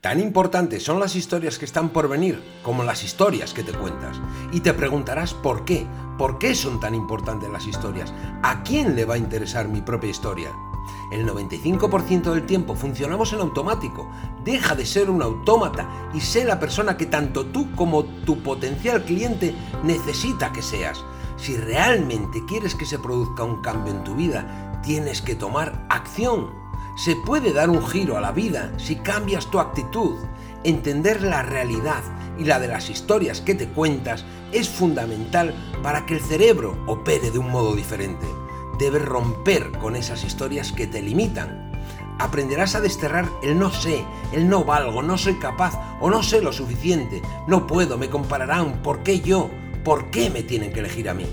Tan importantes son las historias que están por venir como las historias que te cuentas. Y te preguntarás por qué. ¿Por qué son tan importantes las historias? ¿A quién le va a interesar mi propia historia? El 95% del tiempo funcionamos en automático. Deja de ser un autómata y sé la persona que tanto tú como tu potencial cliente necesita que seas. Si realmente quieres que se produzca un cambio en tu vida, tienes que tomar acción. Se puede dar un giro a la vida si cambias tu actitud. Entender la realidad y la de las historias que te cuentas es fundamental para que el cerebro opere de un modo diferente. Debes romper con esas historias que te limitan. Aprenderás a desterrar el no sé, el no valgo, no soy capaz o no sé lo suficiente, no puedo, me compararán, ¿por qué yo? ¿Por qué me tienen que elegir a mí?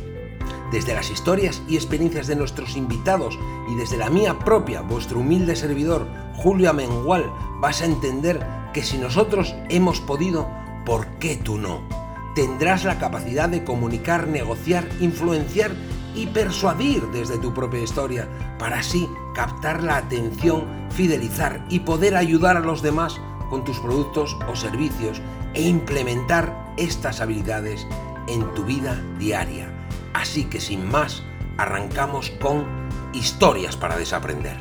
Desde las historias y experiencias de nuestros invitados y desde la mía propia, vuestro humilde servidor, Julio Amengual, vas a entender que si nosotros hemos podido, ¿por qué tú no? Tendrás la capacidad de comunicar, negociar, influenciar y persuadir desde tu propia historia para así captar la atención, fidelizar y poder ayudar a los demás con tus productos o servicios e implementar estas habilidades en tu vida diaria. Así que sin más, arrancamos con historias para desaprender.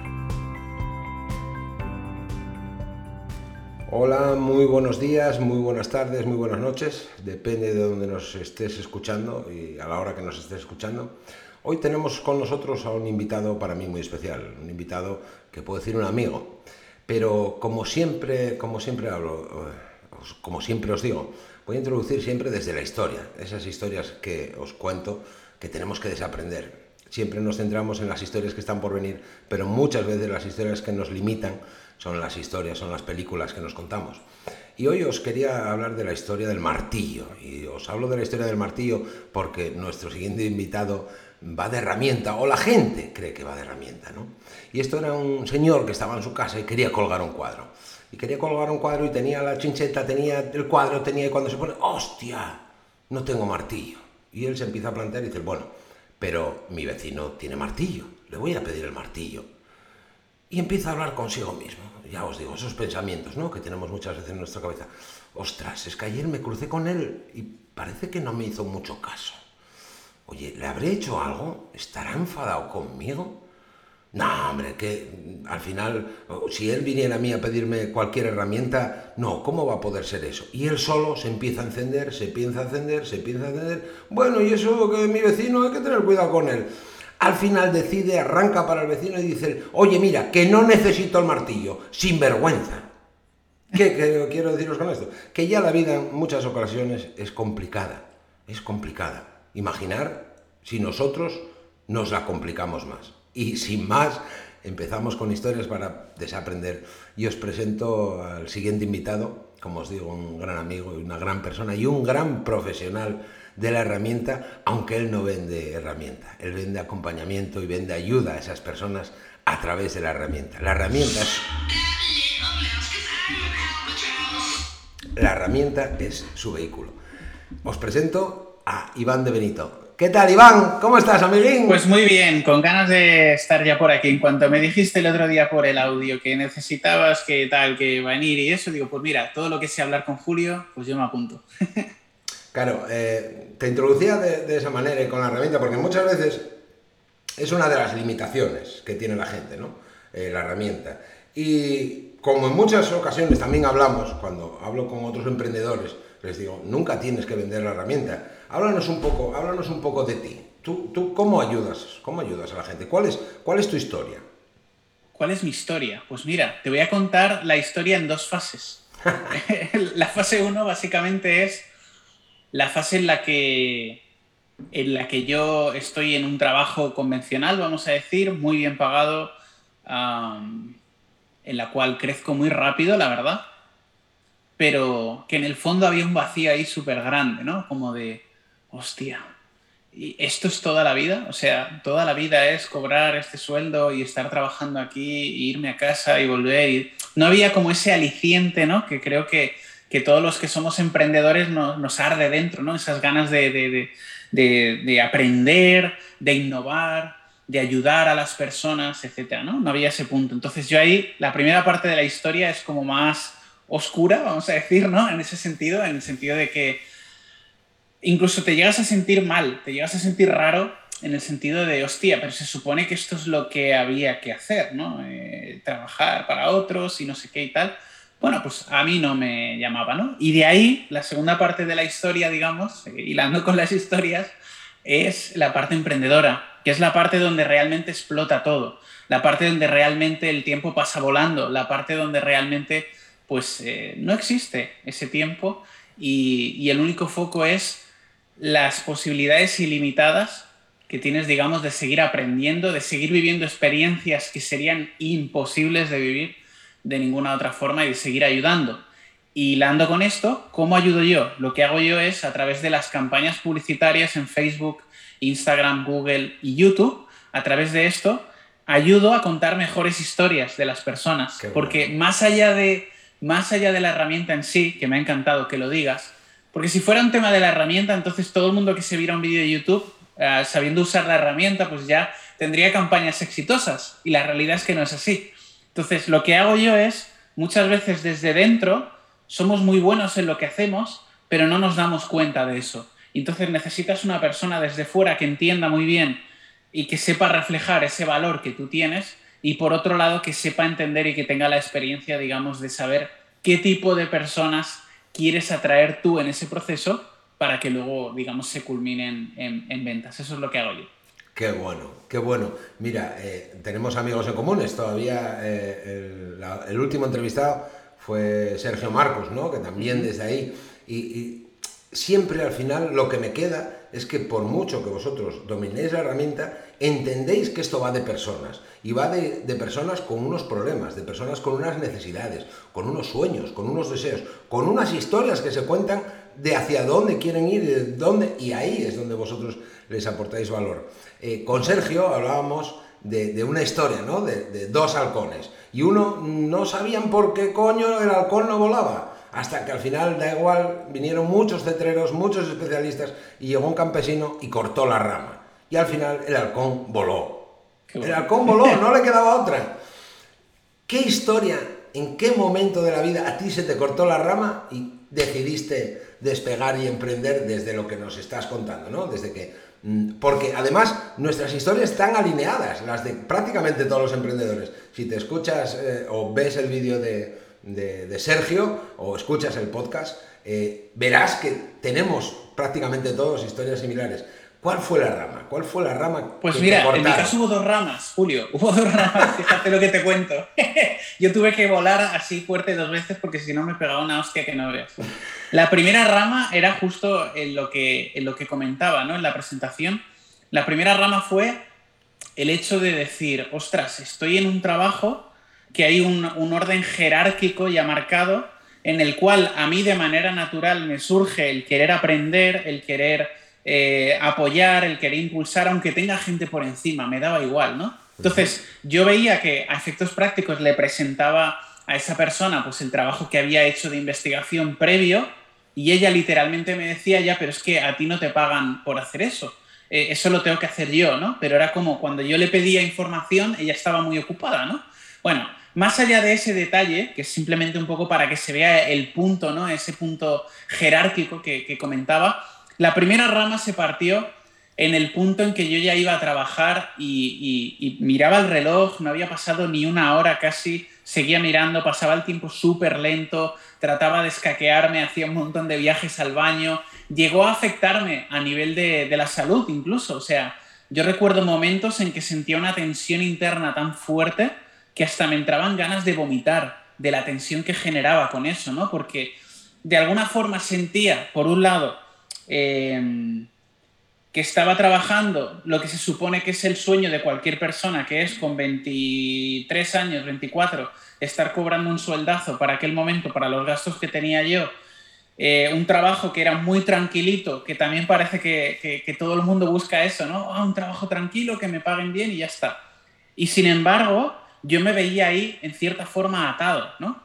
Hola, muy buenos días, muy buenas tardes, muy buenas noches, depende de donde nos estés escuchando y a la hora que nos estés escuchando. Hoy tenemos con nosotros a un invitado para mí muy especial, un invitado que puedo decir un amigo, pero como siempre, como siempre hablo, eh, como siempre os digo, voy a introducir siempre desde la historia, esas historias que os cuento que tenemos que desaprender. Siempre nos centramos en las historias que están por venir, pero muchas veces las historias que nos limitan son las historias, son las películas que nos contamos. Y hoy os quería hablar de la historia del martillo. Y os hablo de la historia del martillo porque nuestro siguiente invitado va de herramienta, o la gente cree que va de herramienta, ¿no? Y esto era un señor que estaba en su casa y quería colgar un cuadro. Y quería colgar un cuadro y tenía la chincheta, tenía el cuadro, tenía y cuando se pone, ¡hostia! No tengo martillo. Y él se empieza a plantear y dice, bueno, pero mi vecino tiene martillo, le voy a pedir el martillo. Y empieza a hablar consigo mismo. Ya os digo, esos pensamientos ¿no? que tenemos muchas veces en nuestra cabeza. Ostras, es que ayer me crucé con él y parece que no me hizo mucho caso. Oye, ¿le habré hecho algo? ¿Estará enfadado conmigo? No, hombre, que al final, si él viniera a mí a pedirme cualquier herramienta, no, ¿cómo va a poder ser eso? Y él solo se empieza a encender, se empieza a encender, se empieza a encender. Bueno, y eso que mi vecino hay que tener cuidado con él. Al final decide, arranca para el vecino y dice, oye, mira, que no necesito el martillo, sin vergüenza. ¿Qué, ¿Qué, quiero deciros con esto? Que ya la vida en muchas ocasiones es complicada, es complicada. Imaginar si nosotros nos la complicamos más. Y sin más, empezamos con historias para desaprender. Y os presento al siguiente invitado, como os digo, un gran amigo y una gran persona y un gran profesional de la herramienta, aunque él no vende herramienta, él vende acompañamiento y vende ayuda a esas personas a través de la herramienta. La herramienta es... La herramienta es su vehículo. Os presento a Iván de Benito. ¿Qué tal, Iván? ¿Cómo estás, amiguín? Pues muy bien, con ganas de estar ya por aquí. En cuanto me dijiste el otro día por el audio que necesitabas, que tal, que venir y eso, digo, pues mira, todo lo que sea hablar con Julio, pues yo me apunto. claro, eh, te introducía de, esa manera y con la herramienta, porque muchas veces es una de las limitaciones que tiene la gente, ¿no? Eh, la herramienta. Y como en muchas ocasiones también hablamos, cuando hablo con otros emprendedores, les digo, nunca tienes que vender la herramienta. Háblanos un poco, háblanos un poco de ti. ¿Tú, tú cómo ayudas? ¿Cómo ayudas a la gente? ¿Cuál es, ¿Cuál es tu historia? ¿Cuál es mi historia? Pues mira, te voy a contar la historia en dos fases. la fase uno básicamente es la fase en la que en la que yo estoy en un trabajo convencional, vamos a decir, muy bien pagado, en la cual crezco muy rápido, la verdad pero que en el fondo había un vacío ahí súper grande, ¿no? Como de, hostia, ¿y esto es toda la vida? O sea, toda la vida es cobrar este sueldo y estar trabajando aquí, e irme a casa y volver. No había como ese aliciente, ¿no? Que creo que, que todos los que somos emprendedores nos arde dentro, ¿no? Esas ganas de, de, de, aprender, de innovar, de ayudar a las personas, etcétera, ¿no? No había ese punto. Entonces yo ahí, la primera parte de la historia es como más oscura, vamos a decir, ¿no? En ese sentido, en el sentido de que incluso te llegas a sentir mal, te llegas a sentir raro en el sentido de, hostia, pero se supone que esto es lo que había que hacer, ¿no? Eh, trabajar para otros y no sé qué y tal. Bueno, pues a mí no me llamaba, ¿no? Y de ahí, la segunda parte de la historia, digamos, eh, hilando con las historias, es la parte emprendedora, que es la parte donde realmente explota todo, la parte donde realmente el tiempo pasa volando, la parte donde realmente pues eh, no existe ese tiempo y, y el único foco es las posibilidades ilimitadas que tienes, digamos, de seguir aprendiendo, de seguir viviendo experiencias que serían imposibles de vivir de ninguna otra forma y de seguir ayudando. Y hilando con esto, ¿cómo ayudo yo? Lo que hago yo es a través de las campañas publicitarias en Facebook, Instagram, Google y YouTube, a través de esto, ayudo a contar mejores historias de las personas. Porque más allá, de, más allá de la herramienta en sí, que me ha encantado que lo digas, porque si fuera un tema de la herramienta, entonces todo el mundo que se viera un vídeo de YouTube eh, sabiendo usar la herramienta, pues ya tendría campañas exitosas. Y la realidad es que no es así. Entonces, lo que hago yo es, muchas veces desde dentro, somos muy buenos en lo que hacemos, pero no nos damos cuenta de eso. Entonces necesitas una persona desde fuera que entienda muy bien y que sepa reflejar ese valor que tú tienes y por otro lado que sepa entender y que tenga la experiencia, digamos, de saber qué tipo de personas quieres atraer tú en ese proceso para que luego, digamos, se culminen en, ventas. Eso es lo que hago yo. Qué bueno, qué bueno. Mira, eh, tenemos amigos en comunes. Todavía eh, el, último entrevistado fue Sergio Marcos, ¿no? Que también desde ahí. y, siempre al final lo que me queda es que por mucho que vosotros dominéis la herramienta, entendéis que esto va de personas. Y va de, de, personas con unos problemas, de personas con unas necesidades, con unos sueños, con unos deseos, con unas historias que se cuentan de hacia dónde quieren ir, de dónde, y ahí es donde vosotros les aportáis valor. Eh, con Sergio hablábamos de, una historia, ¿no? De, dos halcones. Y uno no sabían por qué coño el halcón no volaba. Hasta que al final, da igual, vinieron muchos cetreros, muchos especialistas, y llegó un campesino y cortó la rama. Y al final el halcón voló. El halcón voló, no le quedaba otra. ¿Qué historia, en qué momento de la vida a ti se te cortó la rama y decidiste despegar y emprender desde lo que nos estás contando, ¿no? Desde que mm, porque además nuestras historias están alineadas, las de prácticamente todos los emprendedores. Si te escuchas eh, o ves el vídeo de, Sergio o escuchas el podcast, eh, verás que tenemos prácticamente todos historias similares. ¿Cuál fue la rama? ¿Cuál fue la rama? Pues mira, en mi caso hubo dos ramas, Julio. Hubo dos ramas, fíjate lo que te cuento. Yo tuve que volar así fuerte dos veces porque si no me pegaba una hostia que no veas. La primera rama era justo en lo que, en lo que comentaba ¿no? en la presentación. La primera rama fue el hecho de decir, ostras, estoy en un trabajo que hay un, un orden jerárquico ya marcado en el cual a mí de manera natural me surge el querer aprender, el querer eh, apoyar, el querer impulsar, aunque tenga gente por encima, me daba igual, ¿no? Entonces, yo veía que a efectos prácticos le presentaba a esa persona pues el trabajo que había hecho de investigación previo y ella literalmente me decía, ya, pero es que a ti no te pagan por hacer eso. Eh, eso lo tengo que hacer yo, ¿no? Pero era como cuando yo le pedía información, ella estaba muy ocupada, ¿no? Bueno, más allá de ese detalle, que es simplemente un poco para que se vea el punto, ¿no? Ese punto jerárquico que, comentaba, la primera rama se partió en el punto en que yo ya iba a trabajar y, miraba el reloj, no había pasado ni una hora casi, seguía mirando, pasaba el tiempo súper lento, trataba de escaquearme, hacía un montón de viajes al baño, llegó a afectarme a nivel de, de la salud incluso, o sea, yo recuerdo momentos en que sentía una tensión interna tan fuerte que hasta me entraban ganas de vomitar de la tensión que generaba con eso, ¿no? Porque de alguna forma sentía, por un lado, Em, que estaba trabajando lo que se supone que es el sueño de cualquier persona, que es con 23 años, 24, estar cobrando un sueldazo para aquel momento, para los gastos que tenía yo, eh, un trabajo que era muy tranquilito, que también parece que, que, todo el mundo busca eso, ¿no? Ah, un trabajo tranquilo, que me paguen bien y ya está. Y sin embargo, yo me veía ahí en cierta forma atado, ¿no?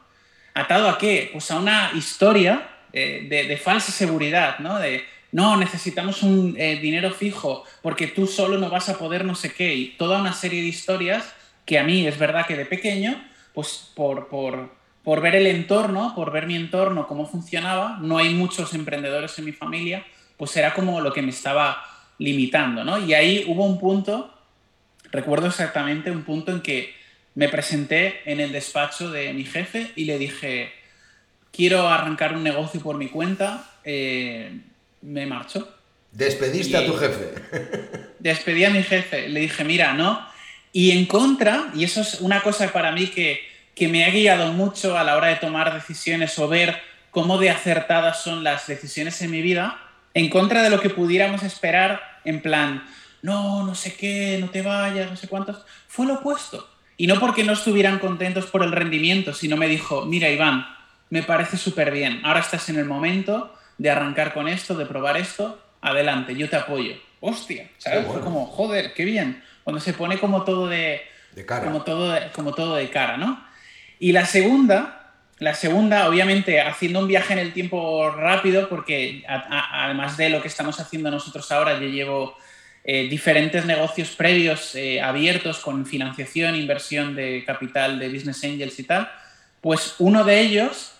¿Atado a qué? Pues a una historia eh, de, falsa seguridad, ¿no? De, no, necesitamos un eh, dinero fijo porque tú solo no vas a poder no sé qué. Y toda una serie de historias que a mí es verdad que de pequeño, pues por, por ver el entorno, por ver mi entorno, cómo funcionaba, no hay muchos emprendedores en mi familia, pues era como lo que me estaba limitando, ¿no? Y ahí hubo un punto, recuerdo exactamente un punto en que me presenté en el despacho de mi jefe y le dije, quiero arrancar un negocio por mi cuenta, eh, me marcho. Despediste a tu jefe. Despedí a mi jefe, le dije, mira, no. Y en contra, y eso es una cosa para mí que, que me ha guiado mucho a la hora de tomar decisiones o ver cómo de acertadas son las decisiones en mi vida, en contra de lo que pudiéramos esperar, en plan, no, no sé qué, no te vayas, no sé cuántos, fue lo opuesto. Y no porque no estuvieran contentos por el rendimiento, sino me dijo, mira Iván, me parece súper bien, ahora estás en el momento de arrancar con esto, de probar esto, adelante, yo te apoyo. Hostia, ¿sabes? Fue como, joder, qué bien. Cuando se pone como todo de, cara. Como todo como todo de cara, ¿no? Y la segunda, la segunda, obviamente, haciendo un viaje en el tiempo rápido, porque además de lo que estamos haciendo nosotros ahora, yo llevo eh, diferentes negocios previos eh, abiertos con financiación, inversión de capital de Business Angels y tal, pues uno de ellos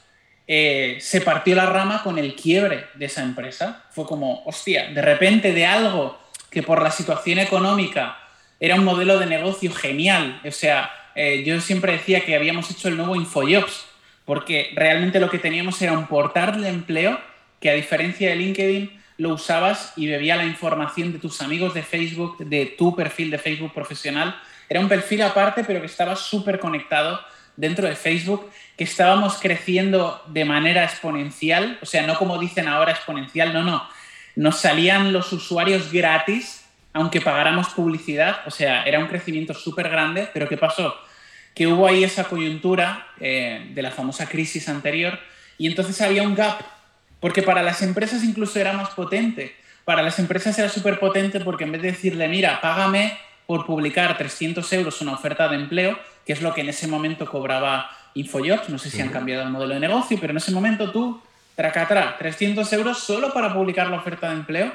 eh, se partió la rama con el quiebre de esa empresa. Fue como, hostia, de repente de algo que por la situación económica era un modelo de negocio genial, o sea, eh, yo siempre decía que habíamos hecho el nuevo InfoJobs, porque realmente lo que teníamos era un portal de empleo que a diferencia de LinkedIn lo usabas y bebía la información de tus amigos de Facebook, de tu perfil de Facebook profesional. Era un perfil aparte, pero que estaba súper conectado dentro de Facebook, que estábamos creciendo de manera exponencial, o sea, no como dicen ahora exponencial, no, no. Nos salían los usuarios gratis, aunque pagáramos publicidad, o sea, era un crecimiento súper grande, pero ¿qué pasó? que hubo ahí esa coyuntura eh, de la famosa crisis anterior y entonces había un gap, porque para las empresas incluso era más potente. Para las empresas era súper potente porque en vez de decirle, mira, págame por publicar 300 euros una oferta de empleo, que es lo que en ese momento cobraba InfoJobs, no sé si han cambiado el modelo de negocio, pero en ese momento tú, tracatra, 300 euros solo para publicar la oferta de empleo,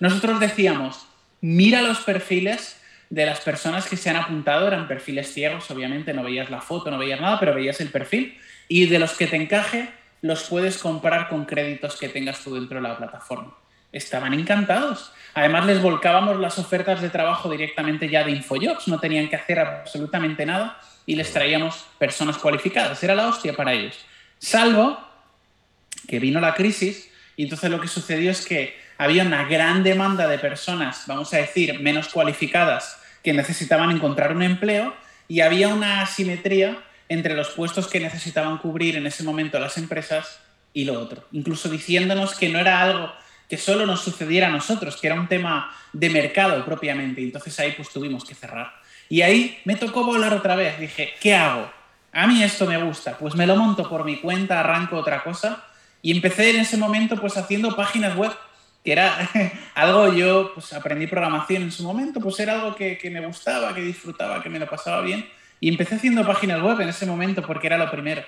nosotros decíamos, mira los perfiles de las personas que se han apuntado eran perfiles ciegos, obviamente no veías la foto, no veías nada, pero veías el perfil y de los que te encaje los puedes comprar con créditos que tengas tú dentro de la plataforma. Estaban encantados. Además les volcábamos las ofertas de trabajo directamente ya de InfoJobs, no tenían que hacer absolutamente nada y les traíamos personas cualificadas. Era la hostia para ellos. Salvo que vino la crisis y entonces lo que sucedió es que había una gran demanda de personas, vamos a decir, menos cualificadas que necesitaban encontrar un empleo y había una asimetría entre los puestos que necesitaban cubrir en ese momento las empresas y lo otro, incluso diciéndonos que no era algo que solo nos sucediera a nosotros, que era un tema de mercado propiamente. Entonces ahí pues tuvimos que cerrar. Y ahí me tocó volar otra vez. Dije, ¿qué hago? A mí esto me gusta, pues me lo monto por mi cuenta, arranco otra cosa. Y empecé en ese momento pues haciendo páginas web que era algo, yo pues aprendí programación en su momento, pues era algo que, que, me gustaba, que disfrutaba, que me lo pasaba bien. Y empecé haciendo páginas web en ese momento porque era lo primero.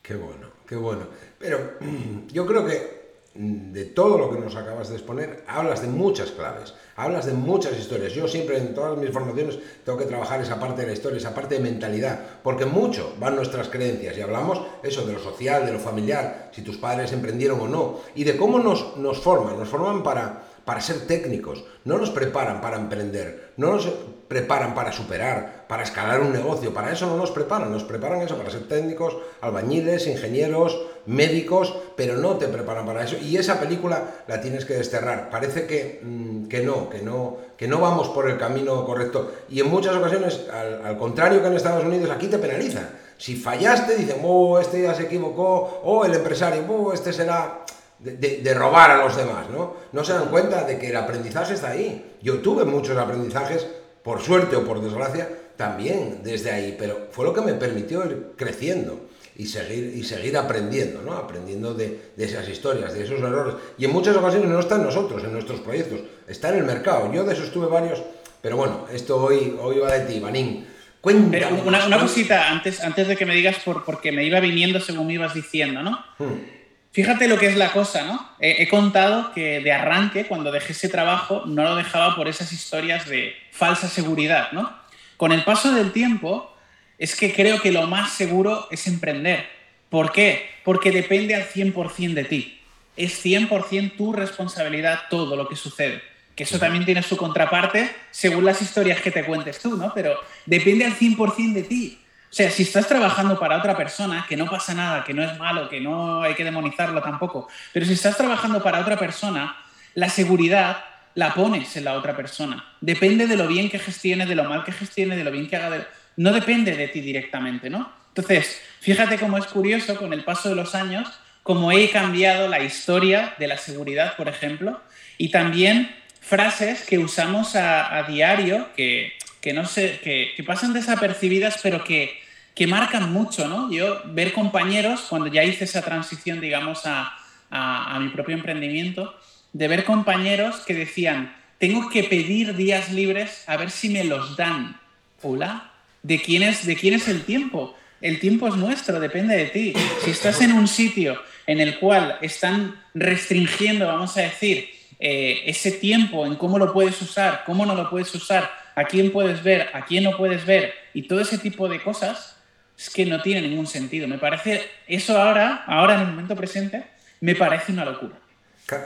Qué bueno, qué bueno. Pero yo creo que de todo lo que nos acabas de exponer, hablas de muchas claves, hablas de muchas historias. Yo siempre en todas mis formaciones tengo que trabajar esa parte de la historia, esa parte de mentalidad, porque mucho van nuestras creencias y hablamos eso de lo social, de lo familiar, si tus padres emprendieron o no, y de cómo nos, nos forman, nos forman para, para ser técnicos, no nos preparan para emprender, no nos preparan para superar, para escalar un negocio, para eso no nos preparan, nos preparan eso para ser técnicos, albañiles, ingenieros, médicos, pero no te preparan para eso. Y esa película la tienes que desterrar. Parece que, mm, que no, que no, que no vamos por el camino correcto. Y en muchas ocasiones, al, contrario que en Estados Unidos, aquí te penaliza. Si fallaste, dicen, oh, este ya se equivocó, o oh, el empresario, oh, este será de, robar a los demás, ¿no? No se dan cuenta de que el aprendizaje está ahí. Yo tuve muchos aprendizajes, por suerte o por desgracia, también desde ahí, pero fue lo que me permitió ir creciendo y seguir, y seguir aprendiendo, ¿no? Aprendiendo de, esas historias, de esos errores. Y en muchas ocasiones no está en nosotros, en nuestros proyectos, está en el mercado. Yo de eso estuve varios, pero bueno, esto hoy, hoy va de ti, Banín. Pero una, cosita antes, antes de que me digas por, porque me iba viniendo según me ibas diciendo, ¿no? Hmm. Fíjate lo que es la cosa, ¿no? He, contado que de arranque, cuando dejé ese trabajo, no lo dejaba por esas historias de falsa seguridad, ¿no? Con el paso del tiempo, es que creo que lo más seguro es emprender. ¿Por qué? Porque depende al 100% de ti. Es 100% tu responsabilidad todo lo que sucede. Que eso también tiene su contraparte según las historias que te cuentes tú, ¿no? Pero depende al 100% de ti. O sea, si estás trabajando para otra persona, que no pasa nada, que no es malo, que no hay que demonizarlo tampoco, pero si estás trabajando para otra persona, la seguridad la pones en la otra persona. Depende de lo bien que gestione, de lo mal que gestione, de lo bien que haga. No depende de ti directamente, ¿no? Entonces, fíjate cómo es curioso con el paso de los años, cómo he cambiado la historia de la seguridad, por ejemplo, y también frases que usamos a, diario, que, no sé, que, pasan desapercibidas, pero que, que marcan mucho, ¿no? Yo ver compañeros, cuando ya hice esa transición, digamos, a, a, mi propio emprendimiento, de ver compañeros que decían, tengo que pedir días libres a ver si me los dan. Hola, ¿de quién es, de quién es el tiempo? El tiempo es nuestro, depende de ti. Si estás en un sitio en el cual están restringiendo, vamos a decir, eh, ese tiempo en cómo lo puedes usar, cómo no lo puedes usar, a quién puedes ver, a quién no puedes ver y todo ese tipo de cosas, es que no tiene ningún sentido. Me parece, eso ahora, ahora en el momento presente, me parece una locura.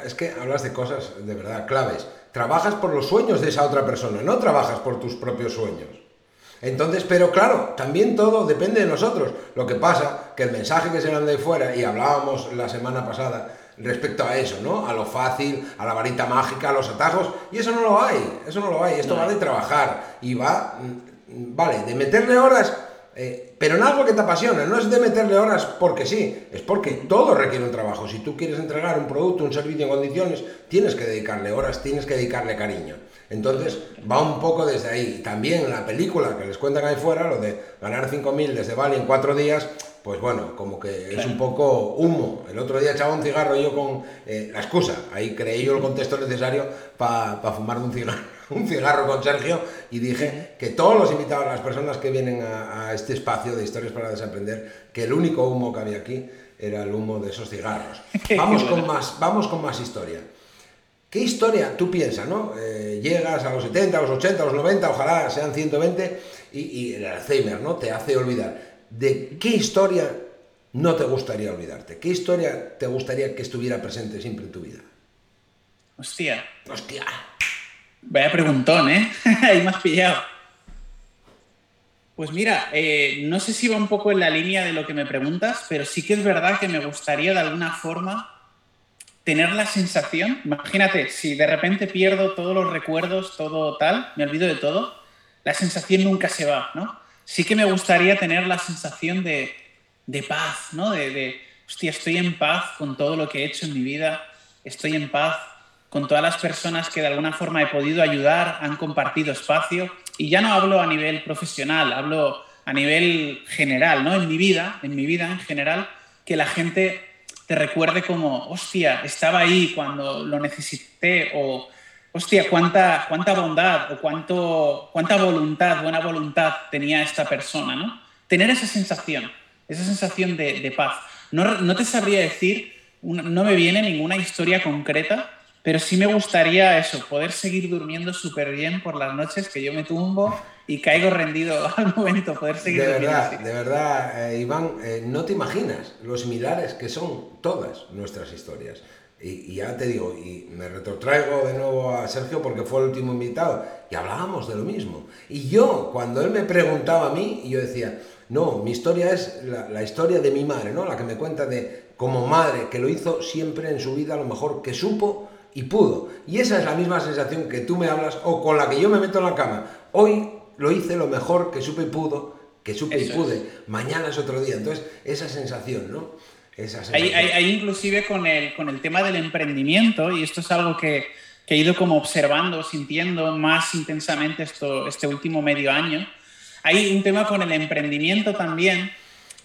Es que hablas de cosas de verdad claves. Trabajas por los sueños de esa otra persona, no trabajas por tus propios sueños. Entonces, pero claro, también todo depende de nosotros. Lo que pasa que el mensaje que se manda de fuera, y hablábamos la semana pasada respecto a eso, ¿no? A lo fácil, a la varita mágica, a los atajos, y eso no lo hay, eso no lo hay, esto va de trabajar y va, mm, vale, de meterle horas, eh, pero en algo que te apasiona, no es de meterle horas porque sí, es porque todo requiere un trabajo. Si tú quieres entregar un producto, un servicio en condiciones, tienes que dedicarle horas, tienes que dedicarle cariño. Entonces va un poco desde ahí. También la película que les cuentan ahí fuera, lo de ganar 5.000 desde Bali en cuatro días, pues bueno, como que es un poco humo. El otro día echaba un cigarro yo con eh, la excusa, ahí creí yo el contexto necesario para fumar un cigarro, un cigarro con Sergio y dije que todos los invitados, las personas que vienen a, este espacio de historias para desaprender, que el único humo que había aquí era el humo de esos cigarros. Vamos con más, vamos con más historia. ¿Qué historia tú piensas, no? Eh, llegas a los 70, a los 80, a los 90, ojalá sean 120 y, y el Alzheimer, ¿no? Te hace olvidar de qué historia no te gustaría olvidarte, qué historia te gustaría que estuviera presente siempre en tu vida. Hostia. Hostia. Vaya preguntón, ¿eh? Ahí me has pillado. Pues mira, eh, no sé si va un poco en la línea de lo que me preguntas, pero sí que es verdad que me gustaría de alguna forma tener la sensación, imagínate, si de repente pierdo todos los recuerdos, todo tal, me olvido de todo, la sensación nunca se va, ¿no? sí que me gustaría tener la sensación de, paz, ¿no? De, de, hostia, estoy en paz con todo lo que he hecho en mi vida, estoy en paz con todas las personas que de alguna forma he podido ayudar, han compartido espacio. Y ya no hablo a nivel profesional, hablo a nivel general, ¿no? En mi vida, en mi vida en general, que la gente te recuerde como, hostia, estaba ahí cuando lo necesité o hostia, cuánta, cuánta bondad o cuánto, cuánta voluntad, buena voluntad tenía esta persona, ¿no? Tener esa sensación, esa sensación de, paz. No, no, te sabría decir, no me viene ninguna historia concreta, pero sí me gustaría eso, poder seguir durmiendo súper bien por las noches que yo me tumbo y caigo rendido al momento, poder seguir de Verdad, de verdad, eh, Iván, eh, no te imaginas lo similares que son todas nuestras historias. Y, ya te digo, y me retrotraigo de nuevo a Sergio porque fue el último invitado y hablábamos de lo mismo. Y yo, cuando él me preguntaba a mí, yo decía, no, mi historia es la, historia de mi madre, ¿no? La que me cuenta de como madre, que lo hizo siempre en su vida lo mejor que supo y pudo. Y esa es la misma sensación que tú me hablas o con la que yo me meto en la cama. Hoy lo hice lo mejor que supe y pudo, que supe y pude. Mañana es otro día. Entonces, esa sensación, ¿no? Ahí, inclusive con el, con el tema del emprendimiento, y esto es algo que, que, he ido como observando, sintiendo más intensamente esto, este último medio año, hay un tema con el emprendimiento también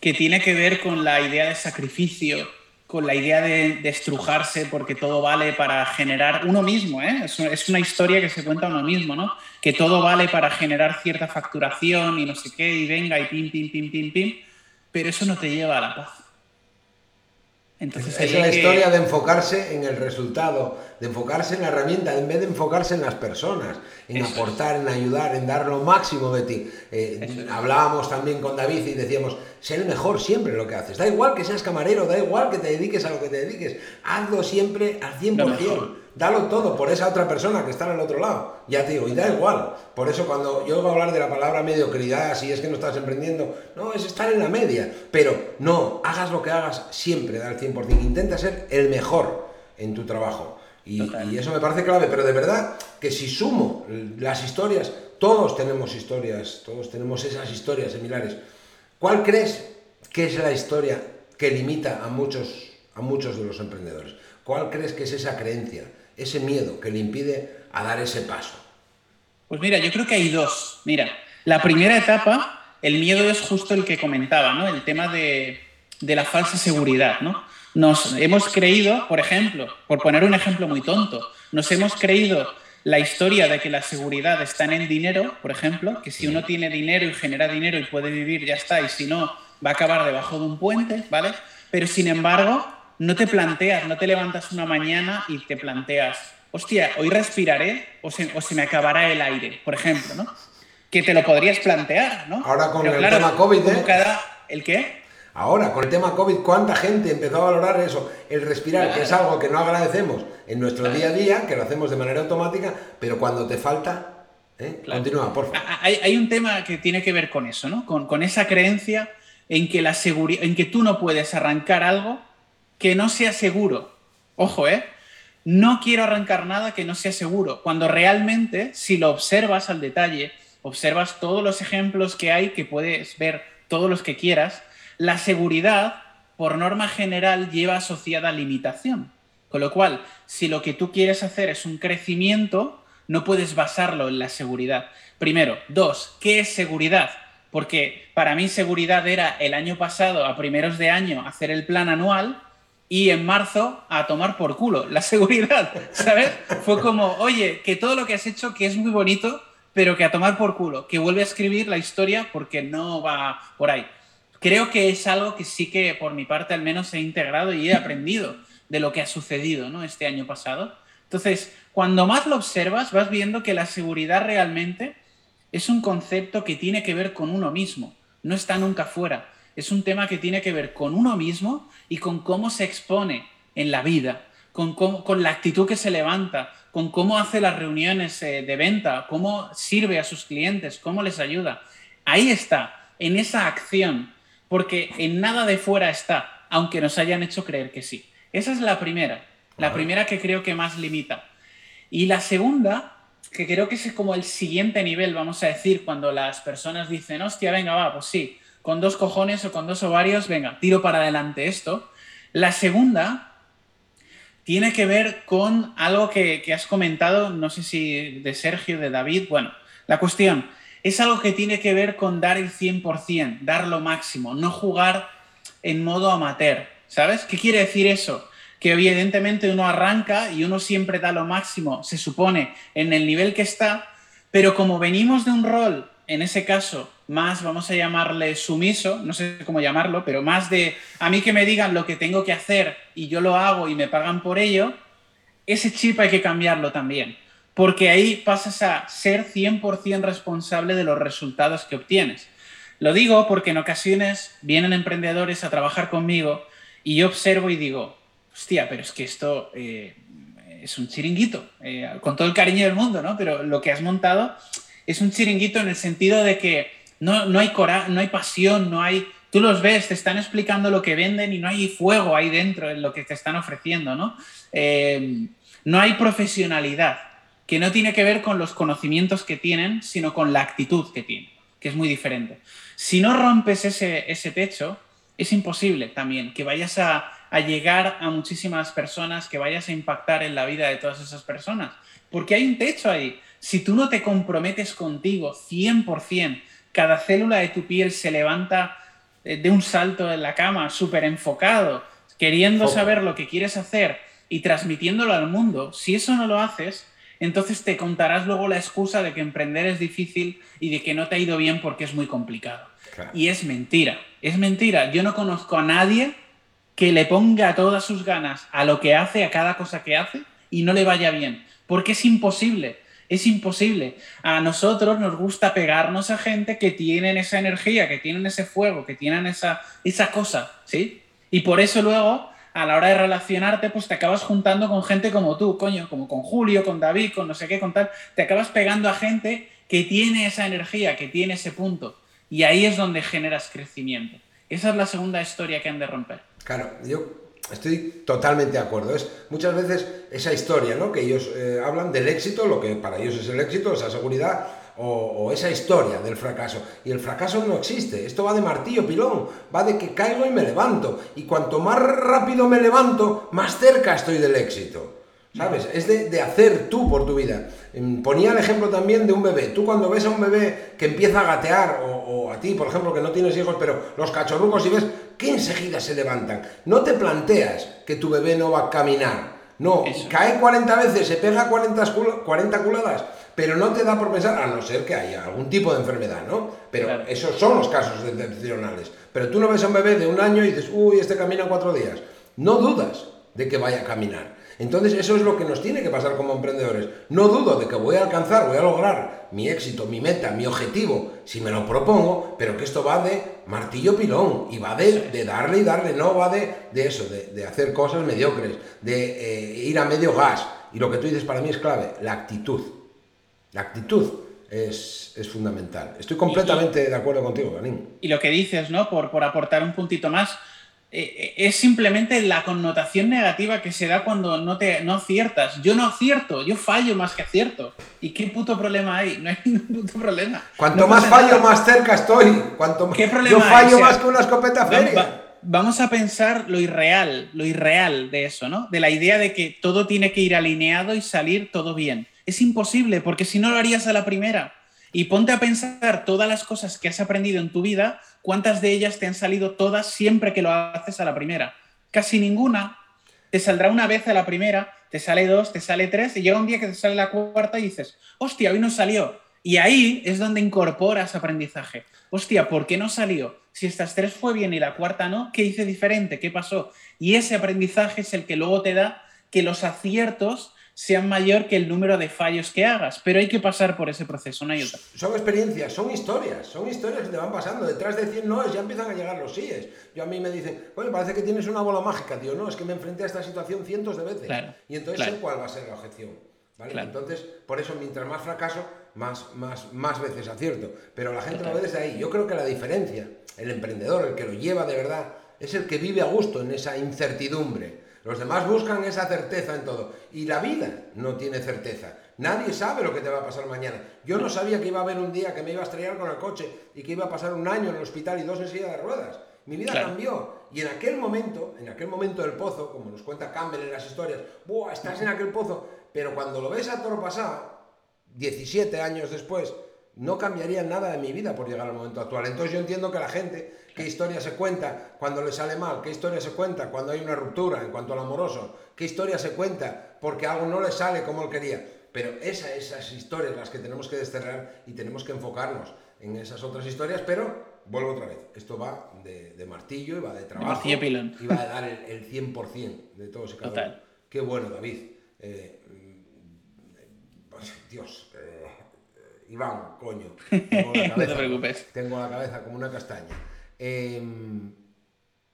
que tiene que ver con la idea de sacrificio, con la idea de, estrujarse porque todo vale para generar uno mismo, ¿eh? es, es, una historia que se cuenta uno mismo, ¿no? que todo vale para generar cierta facturación y no sé qué, y venga y pim, pim, pim, pim, pim, pero eso no te lleva a la paz Entonces, es la historia de enfocarse en el resultado, de enfocarse en la herramienta, en vez de enfocarse en las personas, en aportar, en ayudar, en dar lo máximo de ti. Eh, hablábamos también con David y decíamos, sé el mejor siempre en lo que haces. Da igual que seas camarero, da igual que te dediques a lo que te dediques, hazlo siempre al 100% dalo todo por esa otra persona que está al otro lado. Ya te digo, y da igual. Por eso cuando yo voy a hablar de la palabra mediocridad, si es que no estás emprendiendo, no, es estar en la media. Pero no, hagas lo que hagas, siempre da el 100%. Intenta ser el mejor en tu trabajo. Y, y, eso me parece clave, pero de verdad que si sumo las historias, todos tenemos historias, todos tenemos esas historias similares. ¿Cuál crees que es la historia que limita a muchos, a muchos de los emprendedores? ¿Cuál crees que es esa creencia? Ese miedo que le impide a dar ese paso? Pues mira, yo creo que hay dos. Mira, la primera etapa, el miedo es justo el que comentaba, ¿no? El tema de, la falsa seguridad, ¿no? Nos hemos creído, por ejemplo, por poner un ejemplo muy tonto, nos hemos creído la historia de que la seguridad está en el dinero, por ejemplo, que si uno tiene dinero y genera dinero y puede vivir, ya está, y si no, va a acabar debajo de un puente, ¿vale? Pero sin embargo, no te planteas, no te levantas una mañana y te planteas, hostia, hoy respiraré o se, me acabará el aire, por ejemplo, ¿no? Que te lo podrías plantear, ¿no? Ahora con el tema COVID, ¿eh? ¿El qué? Ahora, con el tema COVID, ¿cuánta gente empezó a valorar eso? El respirar, que es algo que no agradecemos en nuestro día a día, que lo hacemos de manera automática, pero cuando te falta, ¿eh? continúa, por favor. Hay, un tema que tiene que ver con eso, ¿no? Con, con esa creencia en que, la en que tú no puedes arrancar algo que no sea seguro. Ojo, ¿eh? No quiero arrancar nada que no sea seguro. Cuando realmente, si lo observas al detalle, observas todos los ejemplos que hay, que puedes ver todos los que quieras, la seguridad, por norma general, lleva asociada limitación. Con lo cual, si lo que tú quieres hacer es un crecimiento, no puedes basarlo en la seguridad. Primero. Dos, ¿qué es seguridad? Porque para mí seguridad era el año pasado, a primeros de año, hacer el plan anual y en marzo a tomar por culo la seguridad, ¿sabes? Fue como, oye, que todo lo que has hecho, que es muy bonito, pero que a tomar por culo, que vuelve a escribir la historia porque no va por ahí. Creo que es algo que sí que por mi parte al menos he integrado y he aprendido de lo que ha sucedido ¿no? este año pasado. Entonces, cuando más lo observas, vas viendo que la seguridad realmente es un concepto que tiene que ver con uno mismo, no está nunca fuera es un tema que tiene que ver con uno mismo y con cómo se expone en la vida, con, con la actitud que se levanta, con cómo hace las reuniones eh, de venta, cómo sirve a sus clientes, cómo les ayuda. Ahí está, en esa acción, porque en nada de fuera está, aunque nos hayan hecho creer que sí. Esa es la primera, la primera que creo que más limita. Y la segunda, que creo que es como el siguiente nivel, vamos a decir, cuando las personas dicen, hostia, venga, va, pues sí, con dos cojones o con dos ovarios, venga, tiro para adelante esto. La segunda tiene que ver con algo que, has comentado, no sé si de Sergio, de David, bueno, la cuestión es algo que tiene que ver con dar el 100%, dar lo máximo, no jugar en modo amateur, ¿sabes? ¿Qué quiere decir eso? Que evidentemente uno arranca y uno siempre da lo máximo, se supone, en el nivel que está, pero como venimos de un rol, en ese caso, más, vamos a llamarle sumiso, no sé cómo llamarlo, pero más de a mí que me digan lo que tengo que hacer y yo lo hago y me pagan por ello, ese chip hay que cambiarlo también, porque ahí pasas a ser 100% responsable de los resultados que obtienes. Lo digo porque en ocasiones vienen emprendedores a trabajar conmigo y yo observo y digo, hostia, pero es que esto eh, es un chiringuito, eh, con todo el cariño del mundo, ¿no? Pero lo que has montado es un chiringuito en el sentido de que no, no, hay cora no hay pasión, no hay... Tú los ves, te están explicando lo que venden y no hay fuego ahí dentro en lo que te están ofreciendo, ¿no? Eh, no hay profesionalidad, que no tiene que ver con los conocimientos que tienen, sino con la actitud que tienen, que es muy diferente. Si no rompes ese, ese techo, es imposible también que vayas a, a llegar a muchísimas personas, que vayas a impactar en la vida de todas esas personas, porque hay un techo ahí. Si tú no te comprometes contigo 100%, cada célula de tu piel se levanta eh, de un salto en la cama, súper enfocado, queriendo saber lo que quieres hacer y transmitiéndolo al mundo, si eso no lo haces, entonces te contarás luego la excusa de que emprender es difícil y de que no te ha ido bien porque es muy complicado. Y es mentira, es mentira. Yo no conozco a nadie que le ponga todas sus ganas a lo que hace, a cada cosa que hace, y no le vaya bien. Porque es imposible. Es imposible. A nosotros nos gusta pegarnos a gente que tienen esa energía, que tienen ese fuego, que tienen esa, esa cosa, ¿sí? Y por eso luego, a la hora de relacionarte, pues te acabas juntando con gente como tú, coño, como con Julio, con David, con no sé qué, con tal. Te acabas pegando a gente que tiene esa energía, que tiene ese punto. Y ahí es donde generas crecimiento. Esa es la segunda historia que han de romper. Claro, yo Estoy totalmente de acuerdo. Es muchas veces esa historia, ¿no? Que ellos eh, hablan del éxito, lo que para ellos es el éxito, esa seguridad, o, esa historia del fracaso. Y el fracaso no existe. Esto va de martillo, pilón. Va de que caigo y me levanto. Y cuanto más rápido me levanto, más cerca estoy del éxito. ¿Sabes? Es de, hacer tú por tu vida. Em, ponía el ejemplo también de un bebé. Tú cuando ves a un bebé que empieza a gatear, o, a ti, por ejemplo, que no tienes hijos, pero los cachorrucos y ves que enseguida se levantan. No te planteas que tu bebé no va a caminar. No, cae 40 veces, se pega 40, 40 culadas, pero no te da por pensar, a no ser que haya algún tipo de enfermedad, ¿no? Pero esos son los casos excepcionales. Pero tú no ves a un bebé de un año y dices, uy, este camina cuatro días. No dudas de que vaya a caminar. Entonces eso es lo que nos tiene que pasar como emprendedores. No dudo de que voy a alcanzar, voy a lograr mi éxito, mi meta, mi objetivo, si me lo propongo, pero que esto va de martillo pilón y va de, darle y darle, no va de, eso, de, hacer cosas mediocres, de eh, ir a medio gas. Y lo que tú dices para mí es clave, la actitud. La actitud es, fundamental. Estoy completamente de acuerdo contigo, Ganín. Y lo que dices, ¿no? Por, por aportar un puntito más, es simplemente la connotación negativa que se da cuando no, te, no aciertas. Yo no acierto, yo fallo más que acierto. ¿Y qué puto problema hay? No hay ningún puto problema. Cuanto más fallo, más cerca estoy. Cuanto ¿Qué problema yo fallo más que una escopeta feria. vamos a pensar lo irreal, lo irreal de eso, ¿no? De la idea de que todo tiene que ir alineado y salir todo bien. Es imposible, porque si no lo harías a la primera. Y ponte a pensar todas las cosas que has aprendido en tu vida, cuántas de ellas te han salido todas siempre que lo haces a la primera. Casi ninguna. Te saldrá una vez a la primera, te sale dos, te sale tres, y llega un día que te sale la cuarta y dices, hostia, hoy no salió. Y ahí es donde incorporas aprendizaje. Hostia, ¿por qué no salió? Si estas tres fue bien y la cuarta no, ¿qué hice diferente? ¿Qué pasó? Y ese aprendizaje es el que luego te da que los aciertos sean mayor que el número de fallos que hagas, pero hay que pasar por ese proceso, no hay otra. Son experiencias, son historias, son historias que te van pasando. Detrás de 100 noes ya empiezan a llegar los síes. Yo a mí me dicen, bueno, parece que tienes una bola mágica, tío. No, es que me enfrenté a esta situación cientos de veces. y entonces sé cuál va a ser la objeción. Entonces, por eso, mientras más fracaso, más, más, más veces acierto. Pero la gente lo ve desde ahí. Yo creo que la diferencia, el emprendedor, el que lo lleva de verdad, es el que vive a gusto en esa incertidumbre los demás buscan esa certeza en todo. Y la vida no tiene certeza. Nadie sabe lo que te va a pasar mañana. Yo no sabía que iba a haber un día que me iba a estrellar con el coche y que iba a pasar un año en el hospital y dos en silla de ruedas. Mi vida cambió. Y en aquel momento, en aquel momento del pozo, como nos cuenta Campbell en las historias, ¡buah! Estás en aquel pozo. Pero cuando lo ves a toro pasado, 17 años después, no cambiaría nada de mi vida por llegar al momento actual. Entonces yo entiendo que la gente qué historia se cuenta cuando le sale mal, qué historia se cuenta cuando hay una ruptura en cuanto al amoroso, qué historia se cuenta porque algo no le sale como él quería. Pero esas, esas historias las que tenemos que desterrar y tenemos que enfocarnos en esas otras historias, pero vuelvo otra vez, esto va de, martillo y va de trabajo y va a dar el, 100% de todos y cada uno. Qué bueno, David. Eh, Dios, eh, Iván, coño. no te preocupes. Tengo la cabeza como una castaña. Em,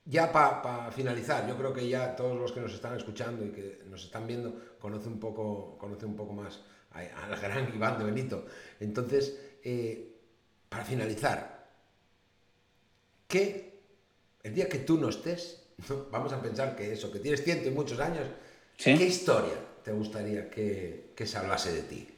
ya para finalizar, yo creo que ya todos los que nos están escuchando y que nos están viendo conocen un poco, conoce un poco más al gran Iván de Benito. Entonces, eh, para finalizar, que el día que tú no estés, vamos a pensar que eso, que tienes ciento y muchos años, ¿qué historia te gustaría que, que se hablase de ti?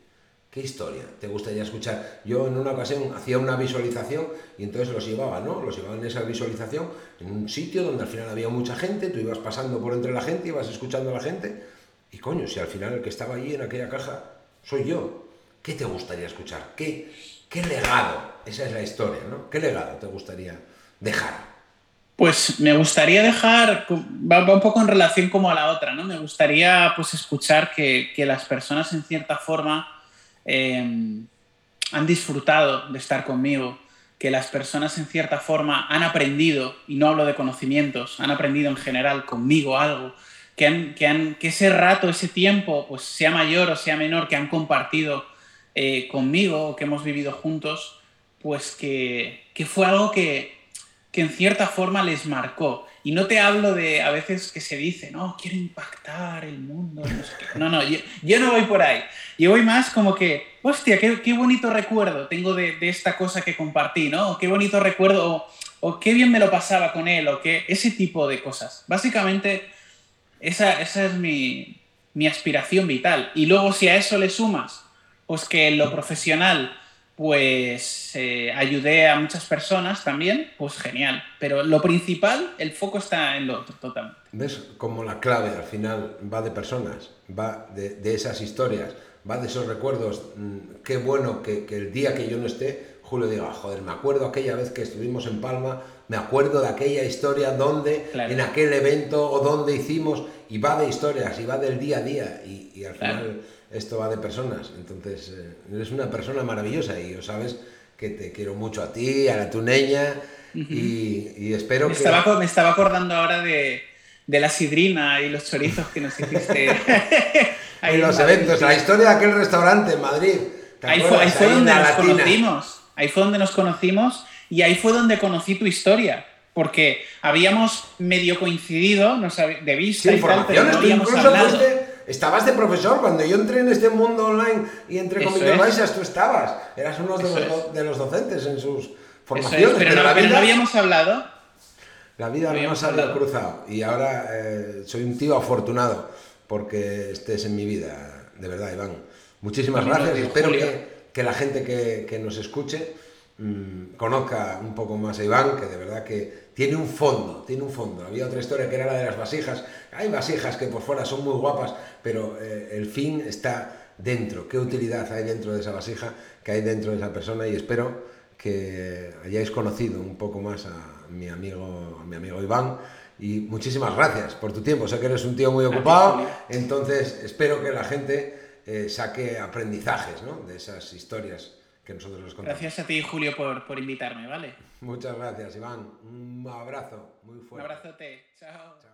¿Qué historia te gustaría escuchar? Yo en una ocasión hacía una visualización y entonces los llevaba, ¿no? Los llevaba en esa visualización en un sitio donde al final había mucha gente, tú ibas pasando por entre la gente, ibas escuchando a la gente y coño, si al final el que estaba allí en aquella caja soy yo, ¿qué te gustaría escuchar? ¿Qué, qué legado? Esa es la historia, ¿no? ¿Qué legado te gustaría dejar? Pues me gustaría dejar, va, un poco en relación como a la otra, ¿no? Me gustaría pues escuchar que, que las personas en cierta forma Em, han disfrutado de estar conmigo, que las personas en cierta forma han aprendido, y no hablo de conocimientos, han aprendido en general conmigo algo, que, ese rato, ese tiempo, pues sea mayor o sea menor, que han compartido eh, conmigo o que hemos vivido juntos, pues que, que fue algo que, que en cierta forma les marcó. Y no te hablo de a veces que se dice, no, quiero impactar el mundo. No, no, yo, no voy por ahí. Yo voy más como que, hostia, qué, qué bonito recuerdo tengo de, de, esta cosa que compartí, ¿no? Qué bonito recuerdo, o, o, qué bien me lo pasaba con él, o qué, ese tipo de cosas. Básicamente, esa, esa es mi, mi aspiración vital. Y luego si a eso le sumas, pues que lo profesional pues eh, ayudé a muchas personas también, pues genial. Pero lo principal, el foco está en lo otro, totalmente. ¿Ves? Como la clave al final va de personas, va de, de esas historias, va de esos recuerdos. Mm, qué bueno que, que, el día que yo no esté, Julio diga, joder, me acuerdo aquella vez que estuvimos en Palma, me acuerdo de aquella historia donde, claro. en aquel evento o donde hicimos, y va de historias, y va del día a día, y, y al claro. final esto va de personas. Entonces, eh, eres una persona maravillosa y sabes que te quiero mucho a ti, a la tuneña uh -huh. y, y, espero me que... Estaba, me estaba acordando ahora de, de, la sidrina y los chorizos que nos hiciste. en los eventos, la historia de aquel restaurante en Madrid. Ahí fue, ahí fue, ahí donde nos latina. conocimos. Ahí fue donde nos conocimos y ahí fue donde conocí tu historia. Porque habíamos medio coincidido, nos de vista sí, y tal, pero no habíamos hablado. Fuiste Estabas de profesor, cuando yo entré en este mundo online y entré con Miguel Baixas, tú estabas. Eras uno de los, de los, docentes en sus formaciones. Es, pero, pero, no, pero, no, habíamos hablado. La vida no nos había cruzado y ahora eh, soy un tío afortunado porque estés en mi vida, de verdad, Iván. Muchísimas gracias y espero que, que, la gente que, que nos escuche mmm, conozca un poco más a Iván, que de verdad que tiene un fondo, tiene un fondo. Había otra historia que era la de las vasijas. Hay vasijas que por fuera son muy guapas, pero eh, el fin está dentro. ¿Qué utilidad hay dentro de esa vasija que hay dentro de esa persona? Y espero que hayáis conocido un poco más a mi amigo, a mi amigo Iván. Y muchísimas gracias por tu tiempo. Sé que eres un tío muy ocupado, entonces espero que la gente eh, saque aprendizajes ¿no? de esas historias que nosotros les contamos. Gracias a ti, Julio, por, por invitarme, ¿vale? Muchas gracias, Iván. Un abrazo muy fuerte. Un abrazote. Chao. Chao.